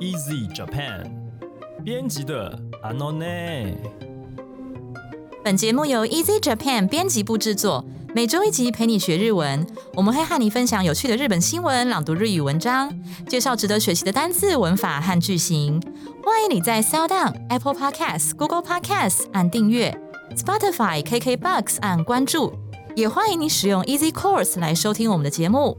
Easy Japan 编辑的 Anone。本节目由 Easy Japan 编辑部制作，每周一集陪你学日文。我们会和你分享有趣的日本新闻、朗读日语文章，介绍值得学习的单字、文法和句型。欢迎你在 Sound、Apple Podcasts、Google Podcasts 按订阅，Spotify、KKBox 按关注，也欢迎你使用 Easy Course 来收听我们的节目。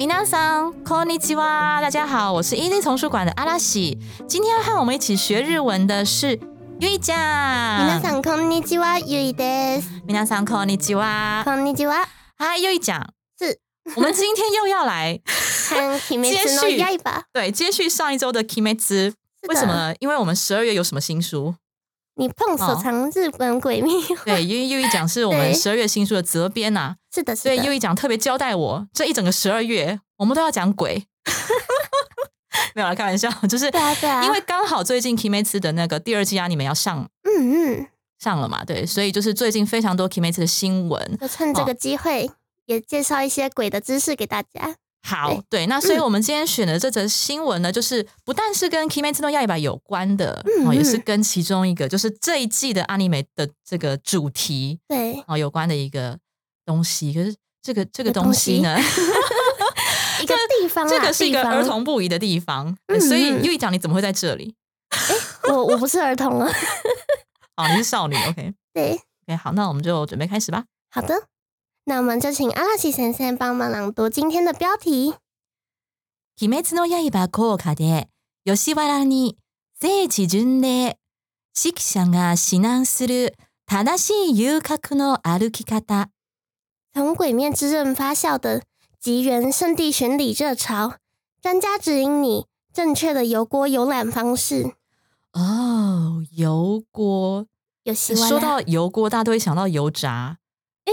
嗨，皆さんこんにちは，大家好，我是 Easy 丛书馆的阿拉西。今天要和我们一起学日文的是ゆいちゃん。皆さんこんにちは、ゆいです。皆さんこんにちは。こんにちは。嗨，又一讲，是我们今天又要来看《鬼灭之刃》续吧。对接续上一周的 Kimetsu，为什么呢？因为我们十二月有什么新书？你碰手藏日本鬼灭？对，因为又一讲是我们对十二月新书的责编呐、 是的，是所以又。一讲特别交代我，这一整个十二月我们都要讲鬼。没有啦，开玩笑，就是对啊，对啊。因为刚好最近 Kimetsu 的那个第二季啊，你们要上嗯嗯，上了嘛，对，所以就是最近非常多 Kimetsu 的新闻。就趁这个机会，也介绍一些鬼的知识给大家。好，对对，那所以我们今天选的这则新闻呢，就是不但是跟 Kimetsu no Yaiba 有关的，嗯哦，也是嗯跟其中一个就是这一季的 anime 的这个主题对，哦有关的一个东西。可是这个这个的东东西呢，一个地方啊，这个是一个地方儿。童不宜的地方，对嗯所以嗯又一讲你怎么会在这里？我我不是儿童啊。哦，你是少女，OK 对， OK，好，那我们就准备开始吧。好的。那我们就请阿拉西先生帮忙朗读今天的标题。鬼滅の刃効果で吉原に聖地巡礼指揮者が指南する正しい遊郭の歩き方。 从《鬼灭之刃》发酵的吉原圣地巡礼热潮，专家指引你正确的油锅游览方式。哦，油锅。说到油锅，大家都会想到油炸。哎、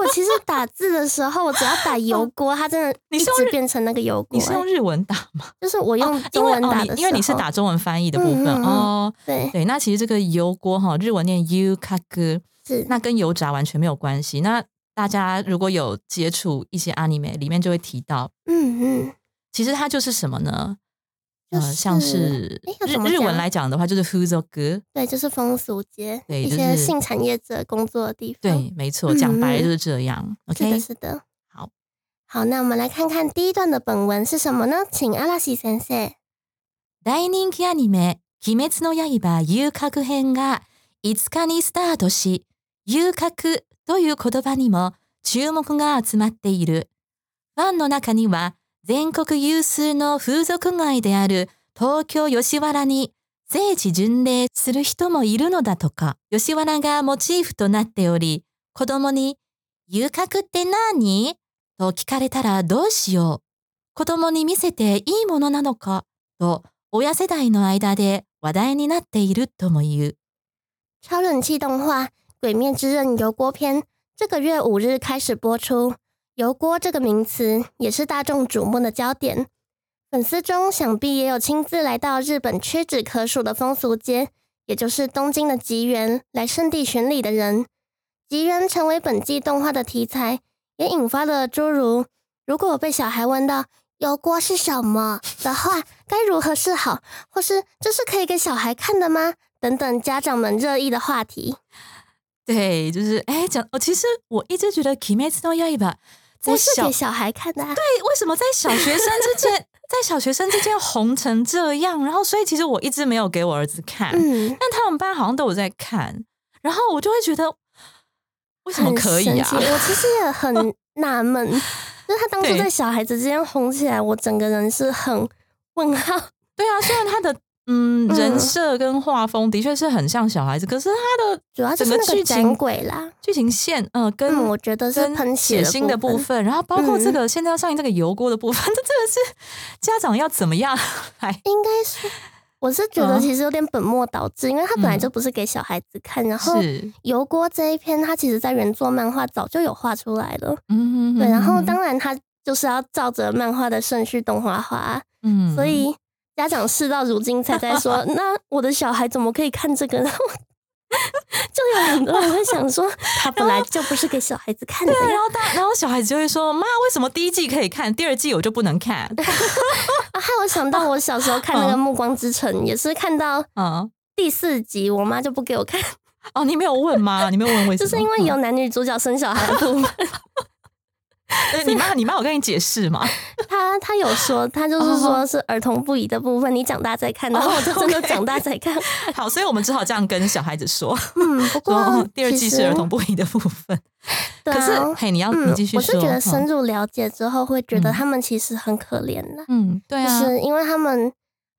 我其实打字的时候，我只要打油锅，它真的一直变成那个油锅、哎你是用日文打吗？就是我用因为哦中文打的因为你是打中文翻译的部分、嗯嗯嗯哦。对对，那其实这个油锅哈，日文念 u k a g 是那跟油炸完全没有关系。那大家如果有接触一些 anime，里面就会提到，嗯嗯，其实它就是什么呢？就呃，像是诶要怎么讲日日文来讲的话，就是 fuzoku。对，就是风俗街一对就是些性产业者工作的地方。对，没错，讲白了就是这样。是的， OK，是的。好，好，那我们来看看第一段的本文是什么呢？请阿拉西先生。大人気アニメ「鬼滅の刃遊郭編」が5日にスタートし「 遊郭」という言葉にも注目が集まっているファンの中には全国有数の風俗街である東京吉原に聖地巡礼する人もいるのだとか吉原がモチーフとなっており子供に「遊郭って何?」と聞かれたらどうしよう子供に見せていいものなのか？と親世代の間で話題になっているとも言う。超人气动画《鬼灭之刃》油锅篇这个月五日开始播出。油锅这个名词也是大众瞩目的焦点，粉丝中想必也有亲自来到日本屈指可数的风俗街，也就是东京的吉原来圣地巡礼的人。吉原成为本季动画的题材，也引发了诸如“如果被小孩问到油锅是什么的话，该如何是好”或是“这是可以给小孩看的吗”等等家长们热议的话题。对，就是哎，讲哦，其实我一直觉得《鬼灭之刃》在不是小给小孩看的、啊，对，为什么在小学生之间，在小学生之间红成这样？然后，所以其实我一直没有给我儿子看，嗯，但他们班好像都有在看，然后我就会觉得，为什么可以啊？？我其实也很 纳闷，就是他当初在小孩子之间红起来，我整个人是很问号。对啊，虽然他的嗯嗯人设跟画风的确是很像小孩子，可是他的主要就是整个剧那个斩情鬼啦，剧情线，呃，跟嗯，我觉得是跟喷血血腥的部部。分，然后包括这嗯个现在要上映这个油锅的部分，这真的是家长要怎么样来？应该是，我是觉得嗯其实有点本末倒置，因为他本来嗯就不是给小孩子看。然后是，油锅这一篇，他其实在原作漫画早就有画出来了，嗯对。然后当然他就是要照着漫画的顺序动画化啊，嗯所以家长事到如今才在说，那我的小孩怎么可以看这个？然 后就有很多人会想说，他本来就不是给小孩子看的。然后大然后小孩子就会说：“妈，为什么第一季可以看，第二季我就不能看 啊，害我想到我小时候看那个《嗯暮光之城》，也是看到？”嗯，第四集，我妈就不给我看，哦，你没有问吗？你没有问为什么？就是因为有男女主角生小孩的部分。嗯，你妈你妈有跟你解释吗？她她有说，她就是说是儿童不宜的部分，你长大再看。然后我就真的长大再看。好，所以我们只好这样跟小孩子说，嗯，不说过哦第二季是儿童不宜的部分。可对啊是，嘿，你要你嗯继，续说。我是觉得深嗯入了解之后，会觉得嗯他们其实很可怜的，嗯，对就啊，是因为他们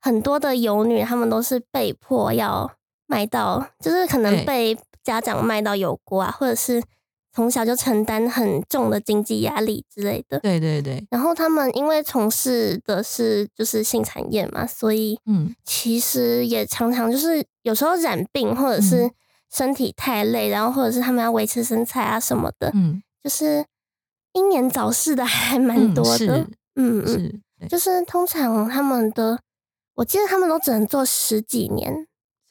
很多的游女，他们都是被迫要卖到，就是可能被家长卖到油锅啊，或者是从小就承担很重的经济压力之类的。对对对，然后他们因为从事的是就是性产业嘛，所以嗯其实也常常就是有时候染病，或者是嗯身体太累，然后或者是他们要维持身材啊什么的，嗯就是英年早逝的还蛮嗯多的。是嗯嗯，就是通常他们的，我记得他们都只能做十几年，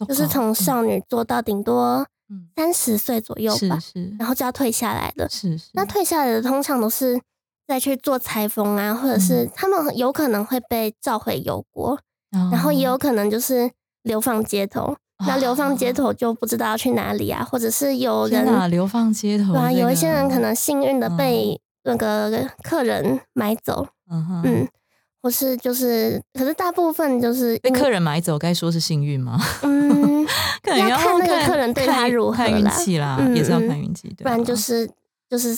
就是从嗯少女做到顶多嗯。三十岁左右吧，是。是然后就要退下来的。是是，那退下来的通常都是再去做裁缝啊，或者是嗯。他们有可能会被召回油锅，然然后也有可能就是流放街头。那流放街头就不知道要去哪里啊，或者是有人，流放街头，对啊，有一些人可能幸运的被那个客人买走，嗯嗯，或是就是，可是大部分就是被因客人买走，该说是幸运吗？嗯，可能要看那个看客人对他看如何看运啦气啦，嗯也是要嗯看运气，对不然啊就是就是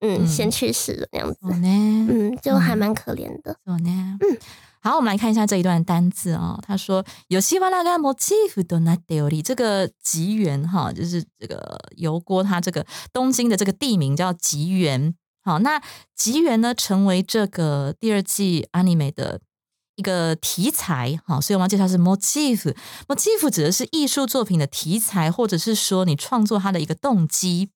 嗯嗯先去世了那样子，そうね，嗯，就还嗯蛮可怜的。そうね。好，我们来看一下这一段单字啊、他说有希瓦拉がモチーフとなっており，这个吉原哈，就是这个油锅，它这个东京的这个地名叫吉原。 好，那吉原呢，成为这个第二季 anime 的一个题材。好，所以我们要介绍是 motif。motif 指的是艺术作品的题材，或者是说你创作它的一个动机。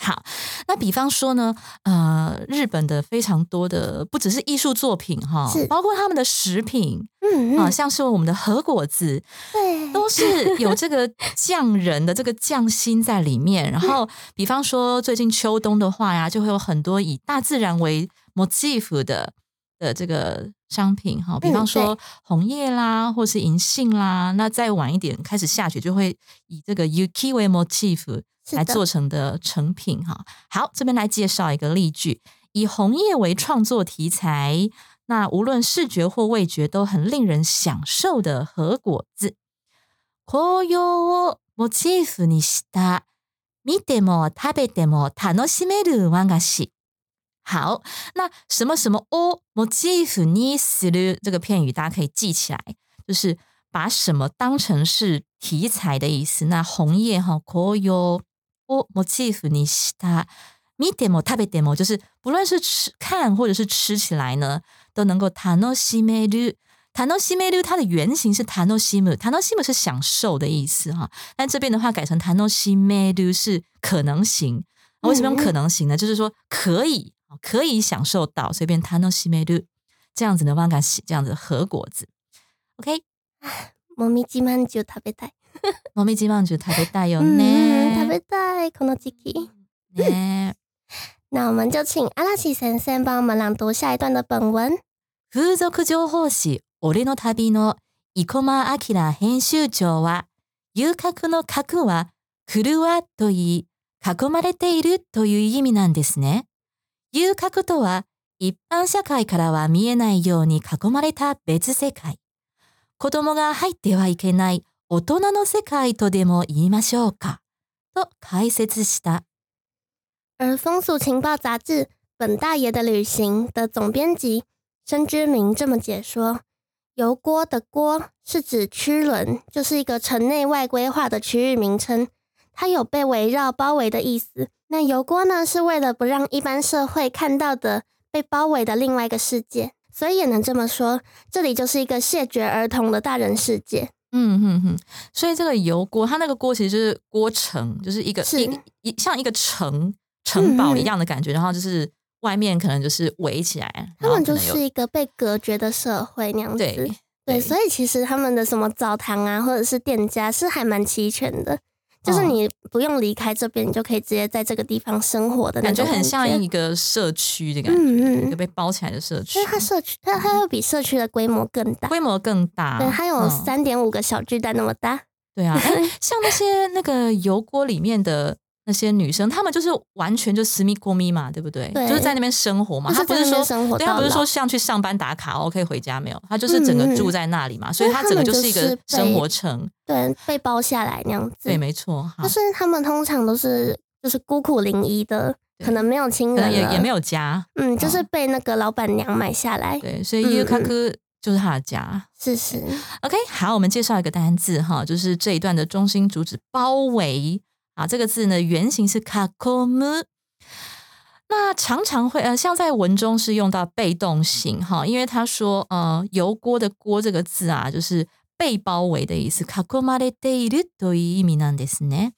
好，那比方说呢，呃，日本的非常多的不只是艺术作品哈，包括他们的食品嗯，啊，嗯像是我们的和果子，对，都是有这个匠人的这个匠心在里面。然后，比方说最近秋冬的话呀，就会有很多以大自然为 motif 的的这个商品哈，比嗯方说红叶啦，或是银杏啦。那再晚一点开始下雪，就会以这个 yuki 为 motif 是的来做成的成品哈。好，这边来介绍一个例句：以红叶为创作题材，那无论视觉或味觉都很令人享受的和果子。紅葉をモチーフにした見ても食べても楽しめる和菓子。 好，那什么什么をモチーフにする这个片语，大家可以记起来，就是把什么当成是题材的意思。那红叶哈，紅葉をモチーフにした見ても食べても，就是不论是吃看或者是吃起来呢，都能够楽しめる。楽しめる它的原型是楽しむ，楽しむ是享受的意思哈。但这边的话改成楽しめる是可能型。为什么用可能型呢？就是说可以 可以享受到，所以变楽しめる这样子的万感喜这样子的和果子。OK，もみじまんじゅう食べたい。もみじまんじゅう食べたいよ嗯，ね。食べたいこの時期。ね。那我们就请阿拉西先生帮我们朗读下一段的本文。風俗情報誌俺の旅の生駒明編集長は遊郭の郭は狂わと言い囲まれているという意味なんですね。遊郭とは一般社会からは見えないように囲まれた別世界。子供が入ってはいけない大人の世界とでも言いましょうか。と解説した。而风俗情报杂志《本大爷的旅行》的总编辑申之明这么解说：“油锅的锅是指区轮，就是一个城内外规划的区域名称，它有被围绕、包围的意思。那油锅呢，是为了不让一般社会看到的被包围的另外一个世界，所以也能这么说，这里就是一个谢绝儿童的大人世界。嗯哼哼，所以这个油锅，它那个锅其实就是锅城，就是一个是一一像一个城城堡一样的感觉，然后就是外面可能就是围起来，他们就是一个被隔绝的社会那样子。对对，所以其实他们的什么澡堂啊，或者是店家是还蛮齐全的。就是嗯你不用离开这边，你就可以直接在这个地方生活的那种感觉很像一个社区的感觉，嗯嗯一个被包起来的社区因为，它社区，它它会比社区的规模更大，规模更大。对，它有嗯三点五个小巨蛋那么大。对啊，哎，像那些那个油锅里面的那些女生，她们就是完全就私密过密嘛，对不对？对就是在那边生活嘛，她不是说。对，她不是说像去上班打卡哦，可以回家没有？她就是整个住在那里嘛，所以她整个就是一个生活城。对，被包下来那样子。对，没错。好但是他们通常都是就是孤苦伶仃的，可能没有亲人也也没有家，嗯，就是哦被那个老板娘买下来。对，所以嗯伊卡克就是他的家。是是，OK，好，我们介绍一个单字哈，就是这一段的中心主旨包围啊。这个字呢，原型是 kakomu。那常常会呃，像在文中是用到被动型哈，因为他说呃，油锅的锅这个字啊，就是被包围的意思。kakomare de iru という意味なんですね。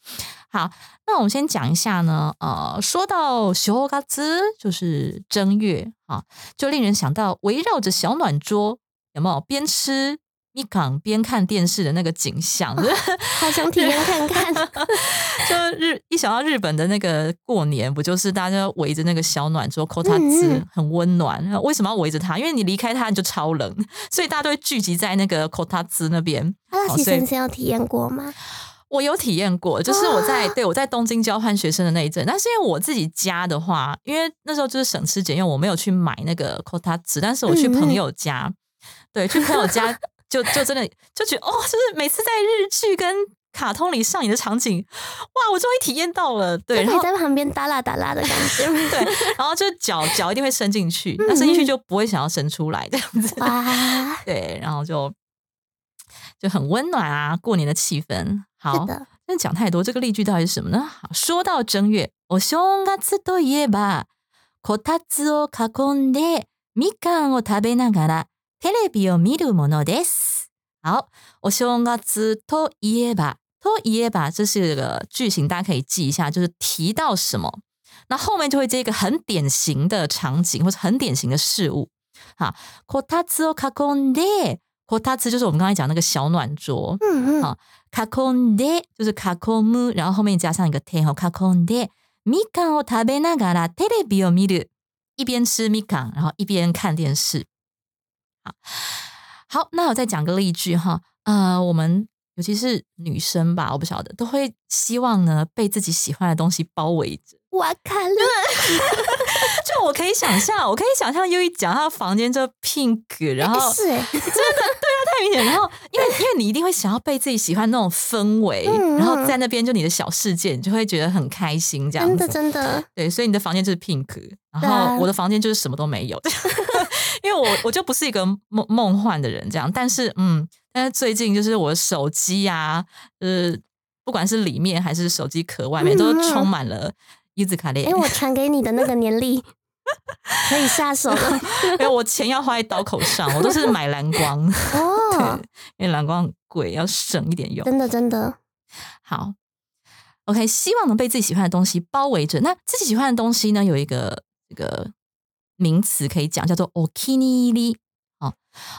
好，那我们先讲一下呢，呃，说到小嘎子就是正月啊，就令人想到围绕着小暖桌，有没有边吃 米港边看电视的那个景象？就是好想体验看看。就日一想到日本的那个过年，不就是大家围着那个小暖桌抠它嗯滋嗯，很温暖。为什么要围着它？因为你离开它你就超冷，所以大家都会聚集在那个抠它字那边。阿拉西好所以先生有体验过吗？我有体验过，就是我在、啊对我在东京交换学生的那一阵，但是因为我自己家的话，因为那时候就是省吃俭用，我没有去买那个 Kota 纸，但是我去朋友家，对，去朋友家就就真的就觉得哦，就是每次在日剧跟卡通里上演的场景，哇，我终于体验到了，对，然后就可以在旁边哒啦哒啦的感觉。对，然后就脚脚一定会伸进去，那伸进去就不会想要伸出来这样子，哇，对，然后就就很温暖啊，过年的气氛。好是，的，但讲太多，这个例句到底是什么呢？好，说到正月，お正月といえば、こたつを囲んでみかんを食べながら テレビを見るものです。好，お正月といえば，といえば，这是个句型，大家可以记一下，就是提到什么，那后面就会接一个很典型的场景或者很典型的事物。好，こたつを囲んで，こたつ就是我们刚才讲那个小暖桌。嗯嗯好卡空で就是卡空む，然后后面加上一个天后卡空でみかんを食べながらテレビを見る，一边吃みかん，然后一边看电视。好，好，那我再讲个例句哈，呃，我们尤其是女生吧，我不晓得，都会希望呢被自己喜欢的东西包围着。我看了，就我可以想象，我可以想象优一讲他的房间就 pink，然后是 真的，对啊，太明显。然后，因为因为你一定会想要被自己喜欢那种氛围，嗯然后在那边就你的小世界，你就会觉得很开心这样真的。真的，对，所以你的房间就是 pink，然后我的房间就是什么都没有，因为我我就不是一个梦梦幻的人这样。但是嗯，但是最近就是我的手机啊，呃，不管是里面还是手机壳外面，都嗯充满了柚子卡列哎，。我传给你的那个年历 可以下手了 因为我钱要花在刀口上，我都是买蓝光，哦，因为蓝光很贵，要省一点用。真的真的，好，OK，希望能被自己喜欢的东西包围着。那自己喜欢的东西呢，有一个这个名词可以讲，叫做 “okini iri” 哦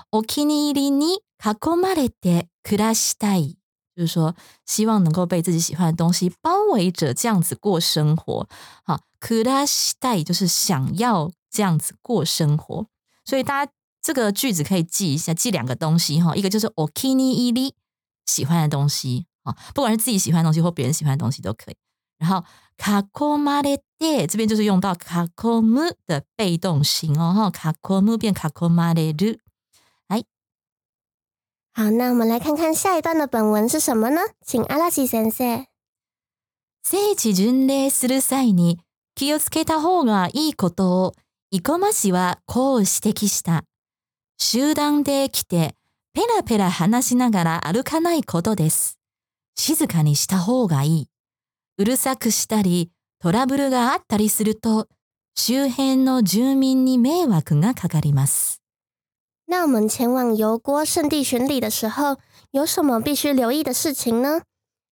，“okini iri ni kakomare te kurashitai”，就是说希望能够被自己喜欢的东西包围着，这样子过生活。好，kurashitai 就是想要这样子过生活，所以大家这个句子可以记一下，记两个东西哈，一个就是 “okini iri”。喜欢的东西啊，不管是自己喜欢的东西或别人喜欢的东西都可以。然后卡コマレデ这边就是用到卡コム的被动型哦，哈，卡コム变卡コマレル。好，那我们来看看下一段的本文是什么呢？请阿拉西先生。聖地巡礼する際に気をつけた方がいいことを生駒氏はこう指摘した。集団で来てペラペラ話しながら歩かないことです。静かにした方がいい。うるさくしたりトラブルがあったりすると周辺の住民に迷惑がかかります。那我们前往油锅圣地巡礼的时候，有什么必须留意的事情呢？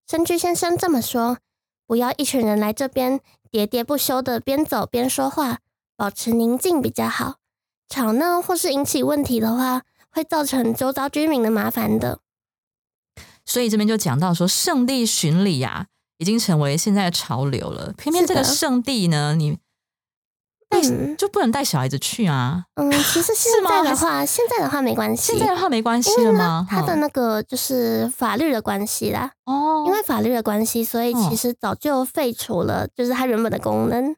深居先生这么说：不要一群人来这边喋喋不休的边走边说话，保持宁静比较好。吵闹或是引起问题的话，会造成周遭居民的麻烦的。所以这边就讲到说，圣地巡礼呀、 已经成为现在的潮流了。偏偏这个圣地呢，你带、嗯就不能带小孩子去啊？嗯，其实 现在的话，现在的话没关系，现在的话没关系了吗？它的那个就是法律的关系啦，哦，因为法律的关系，所以哦其实早就废除了，就是它原本的功能。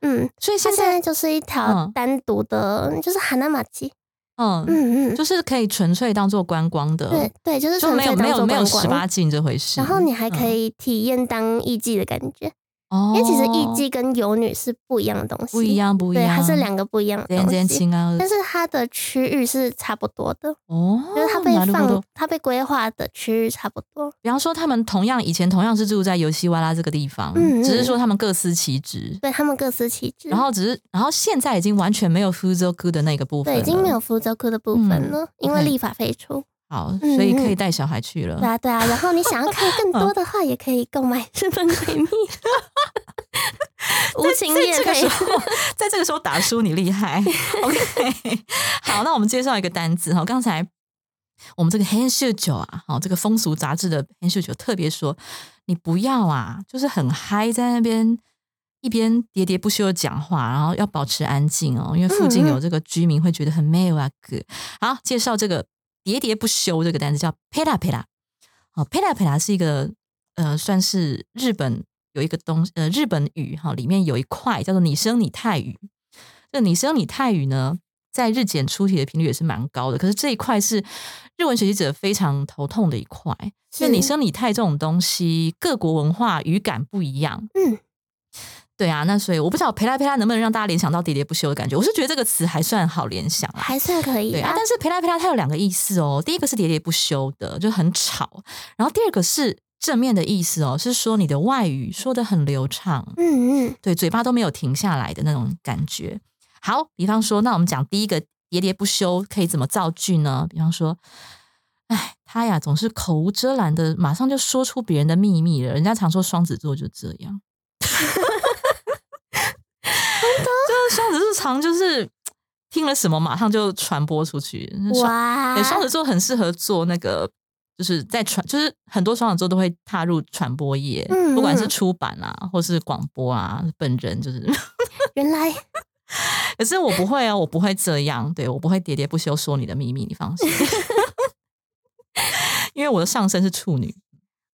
嗯，所以现在就是一条嗯单独的，就是海南马基。嗯，嗯嗯，就是可以纯粹当做观光的，对对，就是就没有没有没有。十八禁这回事。然后你还可嗯以体验当艺妓的感觉，哦，因为其实艺妓跟游女是不一样的东西，不一，样，不一对，样，它是两个不一样的全然东西。違う但是它的区域是差不多的，哦，就是它被なるほど放、它被规划的区域差不多。比方说，他们同样以前同样是住在游戏瓦拉这个地方，嗯嗯只是说他们各司其职，对他们各司其职，然后只是然后现在已经完全没有 Fuzoku 的那个部分了，对已经没有福州库的部分了，因为 OK 立法废除。 好，嗯所以可以带小孩去了。对啊，对啊。然后你想要看更多的话，也可以购买这本 闺蜜。无情在夜配这个时，候，在这个时候打输你厉害。OK，好，那我们介绍一个单字哈。刚才我们这个黑秀酒啊，好，这个风俗杂志的黑秀酒特别说，你不要啊，就是很嗨，在那边一边喋喋不休的讲话，然后要保持安静哦，因为附近有这个居民会觉得很没有啊。好，介绍这个喋喋不休这个单词叫 pela pela。好，pela pela 是一个呃，算是日本有一个东呃日本语哈，里面有一块叫做拟声拟态语。这个拟声拟态语呢，在日检出题的频率也是蛮高的，可是这一块是日文学习者非常头痛的一块。因为拟声拟态这种东西，各国文化语感不一样。嗯，对啊，那所以我不知道陪来陪他能不能让大家联想到喋喋不休的感觉。我是觉得这个词还算好联想啊。还算可以对啊啊，。但是陪来陪他它有两个意思哦。第一个是喋喋不休的，就很吵；然后第二个是正面的意思哦，是说你的外语说的很流畅，嗯嗯，对，嘴巴都没有停下来的那种感觉。好，比方说，那我们讲第一个喋喋不休可以怎么造句呢？比方说，哎，他呀总是口无遮拦的，马上就说出别人的秘密了。人家常说双子座就这样，就是双子座常就是听了什么马上就传播出去。双哇对，，双子座很适合做那个，就是在传，就是很多双子座都会踏入传播业，嗯不管是嗯出版啊，或是广播啊，本人就是。原来可是我不会啊，我不会这样，对我不会喋喋不休说你的秘密，你放心，因为我的上身是处女。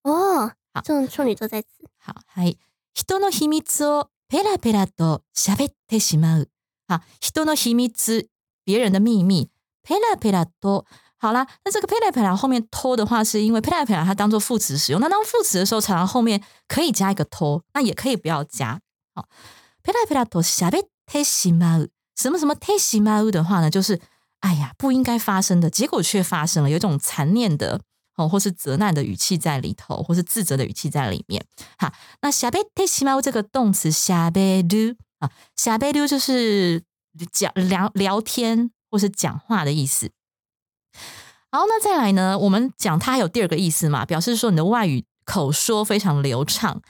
哦好，这种处女座在此。好，はい。人の秘密を ペラペラと喋ってしまう。好，人の秘密，别人的秘密，ペラペラと。好啦，那这个ペラペラ后面拖的话，是因为ペラペラ它当做副词使用。那当副词的时候，常常后面可以加一个拖，那也可以不要加。好，ペラペラと喋ってしまう。什么什么てしまう的话呢，就是哎呀，不应该发生的结果却发生了，有一种残念的 哦，或是责难的语气在里头，或是自责的语气在里面。好，那喋ってしまう这个动词喋る啊，喋る就是讲聊聊天或是讲话的意思。好，那再来呢，我们讲它有第二个意思嘛，表示说你的外语口说非常流畅。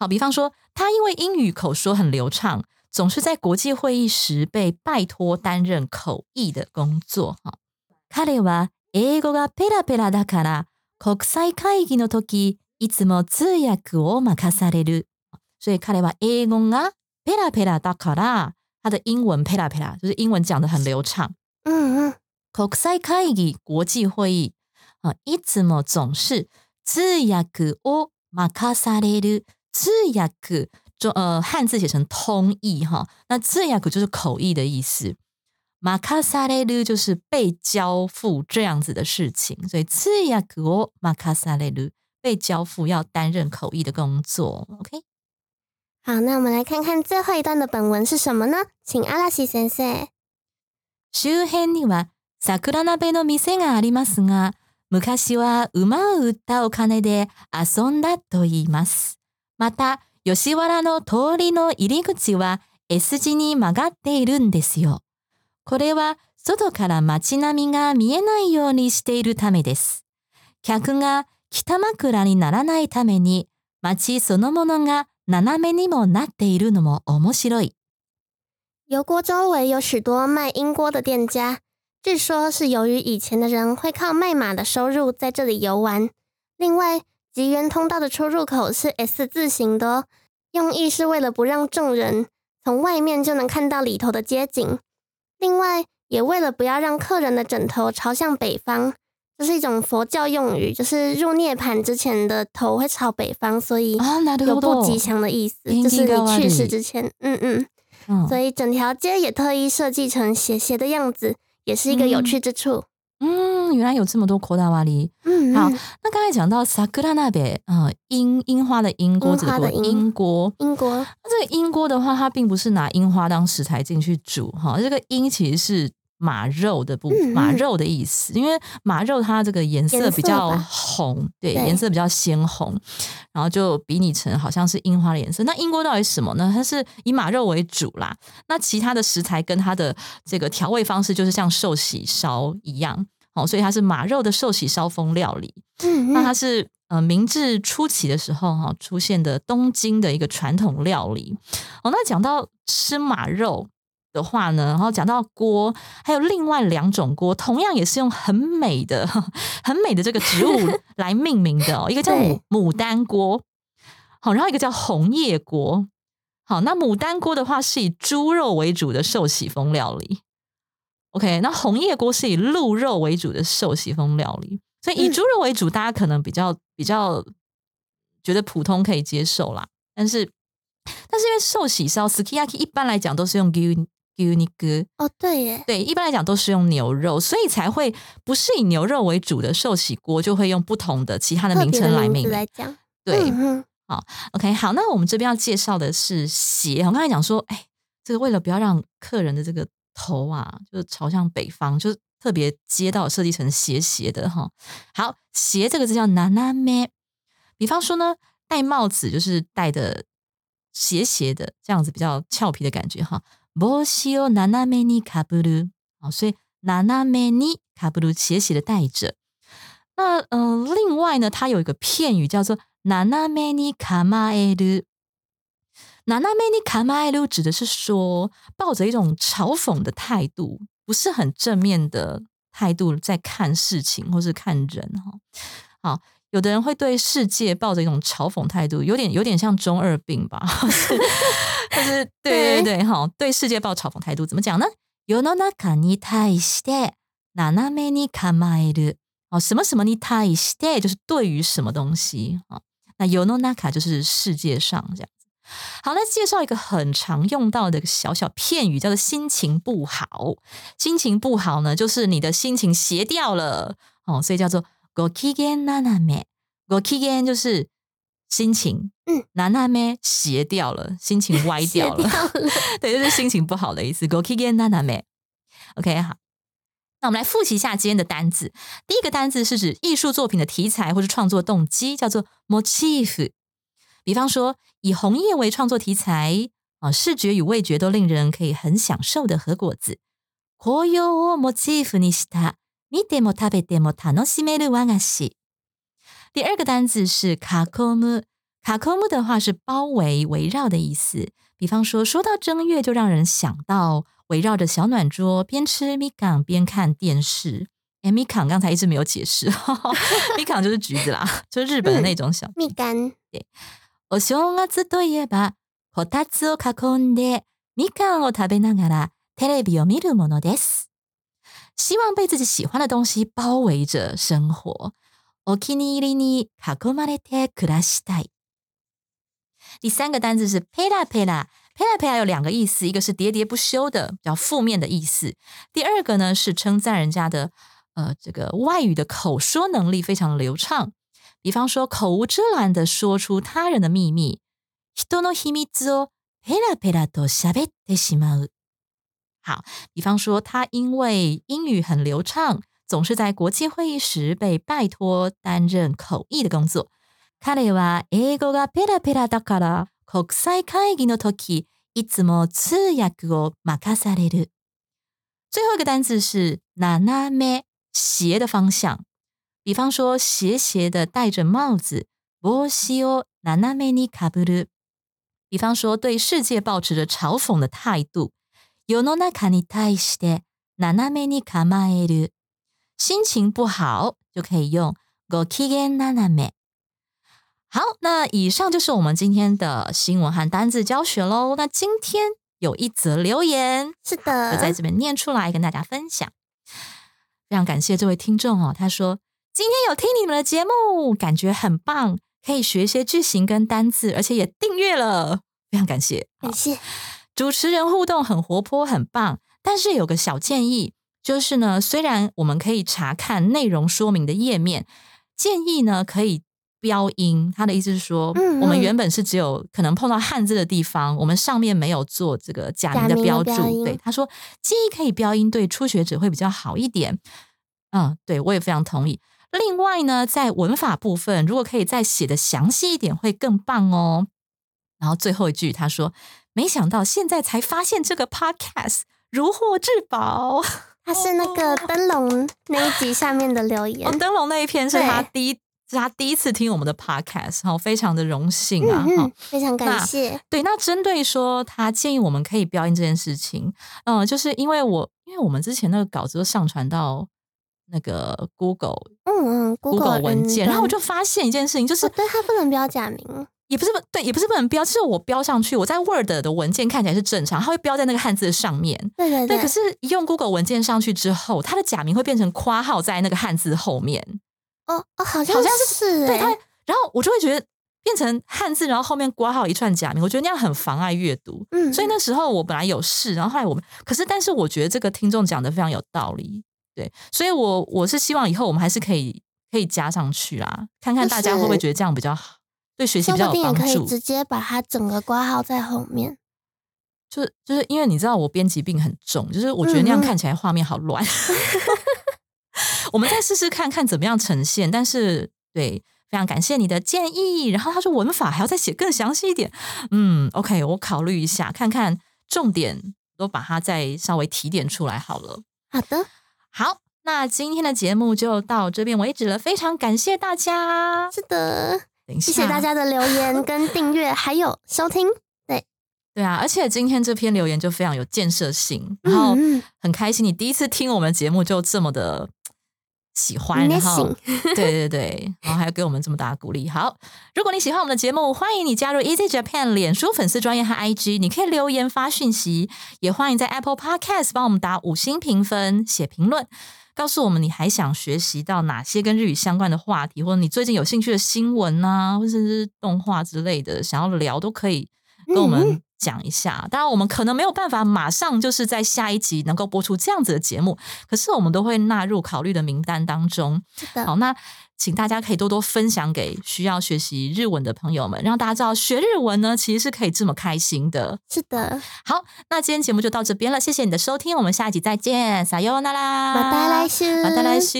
好，比方说他因为英语口说很流畅，总是在国际会议时被拜托担任口译的工作。哈，彼は英語がペラペラだから 国際会議の時いつも通訳を任される。所以彼は英語がペラペラだから，他的英文ペラペラ就是英文讲的很流畅。嗯嗯，国際会議国际会议啊，いつも总是通訳を任される。通訳中呃汉字写成通译哈，那通訳就是口译的意思。任される就是被交付这样子的事情，所以通訳を任される被交付要担任口译的工作。OK，好，那我们来看看最后一段的本文是什么呢？请阿拉西先生。周辺には桜鍋の店がありますが、昔は馬を売ったお金で遊んだと言います。また、吉原の通りの入り口は S 字に曲がっているんですよ。これは外から街並みが見えないようにしているためです。客が北枕にならないために街そのものが斜めにもなっているのも面白い。油锅周围有许多卖英锅的店家，据说是由于以前的人会靠卖马的收入在这里游玩。另外，吉原通道的出入口是 S 字形的哦，用意是为了不让众人从外面就能看到里头的街景。另外，也为了不要让客人的枕头朝向北方，这是一种佛教用语，就是入涅盘之前的头会朝北方，所以啊，なる有ほど不吉祥的意思，就是你去世之前，嗯嗯。嗯所以整条街也特意设计成斜斜的样子，也是一个有趣之处。嗯， 原来有这么多扩大瓦里。嗯，好嗯那刚才讲到 sakura 那边，呃，樱樱花的樱锅子的锅樱花的樱樱锅。英国那这个樱锅的话，它并不是拿樱花当食材进去煮哈，这个樱其实是马肉的部马肉的意思，因为马肉它这个颜色比较吧红，对，对颜色比较鲜红，然后就比拟成好像是樱花的颜色。那樱锅到底是什么呢？它是以马肉为主啦，那其他的食材跟它的这个调味方式就是像寿喜烧一样，哦，所以它是马肉的寿喜烧风料理。嗯嗯那它是呃明治初期的时候哈、出现的东京的一个传统料理。哦，那讲到吃马肉的话呢，然后讲到锅，还有另外两种锅，同样也是用很美的、很美的这个植物 来命名的哦，一个叫牡牡丹锅，好，然后一个叫红叶锅。好，那牡丹锅的话是以猪肉为主的寿喜风料理。OK，那红叶锅是以鹿肉为主的寿喜风料理，所以以嗯猪肉为主，大家可能比较比较觉得普通可以接受啦。但是，但是因为寿喜烧 sukiyaki 一般来讲都是用 gu gu n i g 哦，对耶，对，一般来讲都是用牛肉，所以才会不是以牛肉为主的寿喜锅，就会用不同的其他的名称来命名。来讲，对，嗯好 OK，好，那我们这边要介绍的是鞋。我刚才讲说，哎，这个为了不要让客人的这个头啊，就是朝向北方，就是特别街道设计成斜斜的哈。好，斜这个字叫 naname。比方说呢，戴帽子就是戴的斜斜的，这样子比较俏皮的感觉哈。帽子を斜めにかぶる，好，所以斜めにかぶる斜斜的戴着。那呃，另外呢，它有一个片语叫做“斜めに構 える”。斜めに構える指的是说，抱着一种嘲讽的态度，不是很正面的态度在看事情或是看人哈。好，有的人会对世界抱着一种嘲讽态度，有点有点像中二病吧，就是就是对对对哈，对世界抱嘲讽态度怎么讲呢？世の中に対して斜めに構える。哦，什么什么に対して就是对于什么东西啊、哦？那世の中就是世界上这样子。 好，那介绍一个很常用到的一个小小片语，叫做心情不好。心情不好呢，就是你的心情斜掉了哦，所以叫做ご機嫌斜め。ご機嫌就是心情，嗯，斜め斜掉了，心情歪掉了，斜掉了对，就是心情不好的意思。ご機嫌斜め。OK，好。那我们来复习一下今天的单字。第一个单字是指艺术作品的题材或是创作动机，叫做 motif。 比方说，以红叶为创作题材啊，视觉与味觉都令人可以很享受的和果子。紅葉をモチーフにした見ても食べても楽しめる和菓子。第二个单字是卡コム，卡コム的话是包围、围绕的意思。比方说，说到正月，就让人想到围绕着小暖桌，边吃米港边看电视。哎，米港刚才一直没有解释，米港就是橘子啦，就是日本的那种小蜜柑， お正月といえば、こたつを囲んで、みかんを食べながらテレビを見るものです。希望被自己喜欢的东西包围着生活。お気に入りに囲まれて暮らしたい。第三个单字是 pela pela。pela pela 有两个意思，一个是喋喋不休的，比较负面的意思；第二个呢是称赞人家的，呃，这个外语的口说能力非常流畅。 比方说，口无遮拦的说出他人的秘密，人の秘密をペラペラと喋ってしまう。好，比方说，他因为英语很流畅，总是在国际会议时被拜托担任口译的工作。彼は英語がペラペラだから、国際会議の時、いつも通訳を任される。最后一个单字是斜め，斜的方向。 比方说，斜斜的戴着帽子，帽子を斜めにかぶる。比方说，对世界保持着嘲讽的态度，世の中に対して斜めに構える。心情不好就可以用ご機嫌斜め。 好，那以上就是我们今天的新闻和单字教学喽。那今天有一则留言，是就在的，这边念出来跟大家分享。非常感谢这位听众哦，他说 今天有听你们的节目，感觉很棒，可以学一些句型跟单字，而且也订阅了，非常感谢。感谢。主持人互动很活泼，很棒。但是有个小建议，就是呢，虽然我们可以查看内容说明的页面，建议呢可以标音。他的意思是说，嗯嗯我们原本是只有可能碰到汉字的地方，我们上面没有做这个假名的标标注。音对，他说建议可以标音，对初学者会比较好一点。嗯，对我也非常同意。另外呢，在文法部分，如果可以再写的详细一点，会更棒哦。然后最后一句，他说：“没想到现在才发现这个 podcast 如获至宝。他是那个灯笼那一集下面的留言哦，，灯笼那一篇是他第一，是他第一次听我们的 podcast，好，非常的荣幸啊！哈、嗯嗯，非常感谢。对，那针对说他建议我们可以标音这件事情，嗯、就是因为我因为我们之前那个稿子都上传到那个 Google 嗯嗯 Google 文件，然后我就就发现一件事情，就是哦，对它不能标假名，也不是不对，也不是不能标，就是我标上去，我在 Word 的文件看起来是正常，它会标在那个汉字的上面。对，对对对。可是一用 Google 文件上去之后，它的假名会变成括号在那个汉字后面。哦哦，好像好像是对它欸，然后我就会觉得变成汉字，然后后面括号一串假名，我觉得那样很妨碍阅读。嗯，所以那时候我本来有试，然后后来我们，可是但是我觉得这个听众讲的非常有道理，对，所以我我是希望以后我们还是可以可以加上去啊，看看大家会不会觉得这样比较好，对学习比较有帮助可以。直接把它整个挂号在后面。就是就是因为你知道我编辑病很重，就是我觉得那样看起来画面好乱。我们再试试看看怎么样呈现，但是对，非常感谢你的建议。然后他说文法还要再写更详细一点，嗯，OK，我考虑一下，看看重点都把它再稍微提点出来好了。好的，好，那今天的节目就到这边为止了，非常感谢大家。是的，谢谢大。家的留言跟订阅，还有收听。对对啊，而且今天这篇留言就非常有建设性，然后很开心，你第一次听我们节目就这么的喜欢，然后 对对对，然后还要给我们这么大的鼓励。好，如果你喜欢我们的节目，欢迎你加入 Easy Japan 脸书粉丝专业和 IG，你可以留言发讯息，也欢迎在 Apple Podcast 帮我们打五星评分、写评论。告诉我们你还想学习到哪些跟日语相关的话题，或者你最近有兴趣的新闻啊，或者是动画之类的，想要聊都可以跟我嗯们讲一下。当然，我们可能没有办法马上就是在下一集能够播出这样子的节目，可是我们都会纳入考虑的名单当中。是的，好，那请大家可以多多分享给需要学习日文的朋友们，让大家知道学日文呢其实是可以这么开心的。是的，好，那今天节目就到这边了，谢谢你的收听，我们下一集再见，撒由那拉，马达来修，马达来修。